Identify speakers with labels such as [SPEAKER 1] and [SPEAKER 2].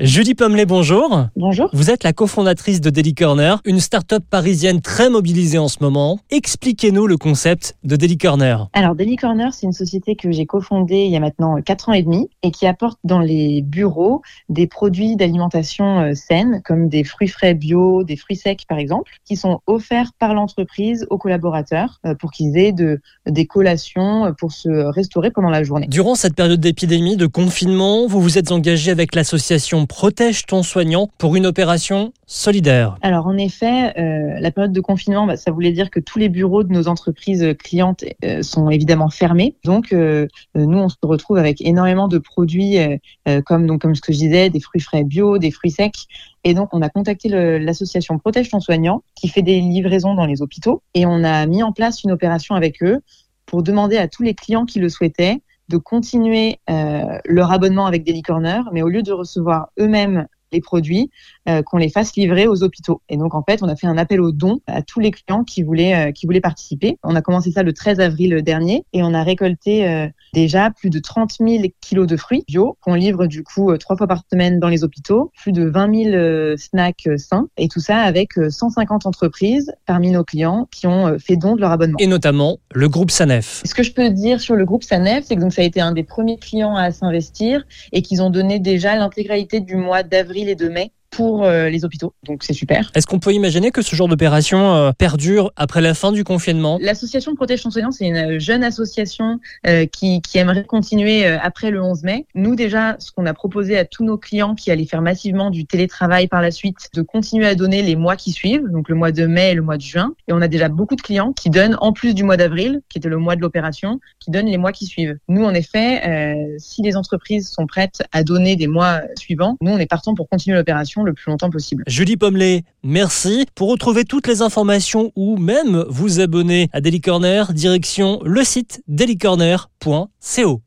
[SPEAKER 1] Julie Pommelet, bonjour.
[SPEAKER 2] Bonjour.
[SPEAKER 1] Vous êtes la cofondatrice de Daily Corner, une start-up parisienne très mobilisée en ce moment. Expliquez-nous le concept de Daily Corner.
[SPEAKER 2] Alors, Daily Corner, c'est une société que j'ai cofondée il y a maintenant 4 ans et demi et qui apporte dans les bureaux des produits d'alimentation euh, saine, comme des fruits frais bio, des fruits secs par exemple, qui sont offerts par l'entreprise aux collaborateurs euh, pour qu'ils aient de, des collations euh, pour se restaurer pendant la journée.
[SPEAKER 1] Durant cette période d'épidémie, de confinement, vous vous êtes engagé avec l'association Protège ton soignant pour une opération solidaire.
[SPEAKER 2] Alors en effet, euh, la période de confinement, bah, ça voulait dire que tous les bureaux de nos entreprises clientes euh, sont évidemment fermés. Donc euh, nous, on se retrouve avec énormément de produits comme donc comme ce que je disais, des fruits frais bio, des fruits secs. Et donc on a contacté l'association Protège ton soignant qui fait des livraisons dans les hôpitaux et on a mis en place une opération avec eux pour demander à tous les clients qui le souhaitaient de continuer euh, leur abonnement avec Daily Corner, mais au lieu de recevoir eux-mêmes les produits, euh, qu'on les fasse livrer aux hôpitaux. Et donc en fait, on a fait un appel aux dons à tous les clients qui voulaient euh, qui voulaient participer. On a commencé ça le 13 avril dernier et on a récolté euh, déjà plus de 30 000 kilos de fruits bio qu'on livre du coup trois fois par semaine dans les hôpitaux, plus de 20 000 snacks sains et tout ça avec 150 entreprises parmi nos clients qui ont fait don de leur abonnement.
[SPEAKER 1] Et notamment le groupe Sanef.
[SPEAKER 2] Ce que je peux dire sur le groupe Sanef, c'est que donc ça a été un des premiers clients à s'investir et qu'ils ont donné déjà l'intégralité du mois d'avril et de mai pour euh, les hôpitaux. Donc c'est super.
[SPEAKER 1] Est-ce qu'on peut imaginer que ce genre d'opération euh, perdure après la fin du confinement?
[SPEAKER 2] L'association Protège ton soignant, c'est une jeune association euh, qui, qui, aimerait continuer après le 11 mai. Nous déjà, ce qu'on a proposé à tous nos clients qui allaient faire massivement du télétravail par la suite, de continuer à donner les mois qui suivent, donc le mois de mai et le mois de juin. Et on a déjà beaucoup de clients qui donnent en plus du mois d'avril, qui était le mois de l'opération, qui donnent les mois qui suivent. Nous, en effet, si les entreprises sont prêtes à donner des mois suivants, nous, on est partant pour continuer l'opération le plus longtemps possible.
[SPEAKER 1] Julie Pommelet, merci. Pour retrouver toutes les informations ou même vous abonner à Daily Corner, direction le site dailycorner.co.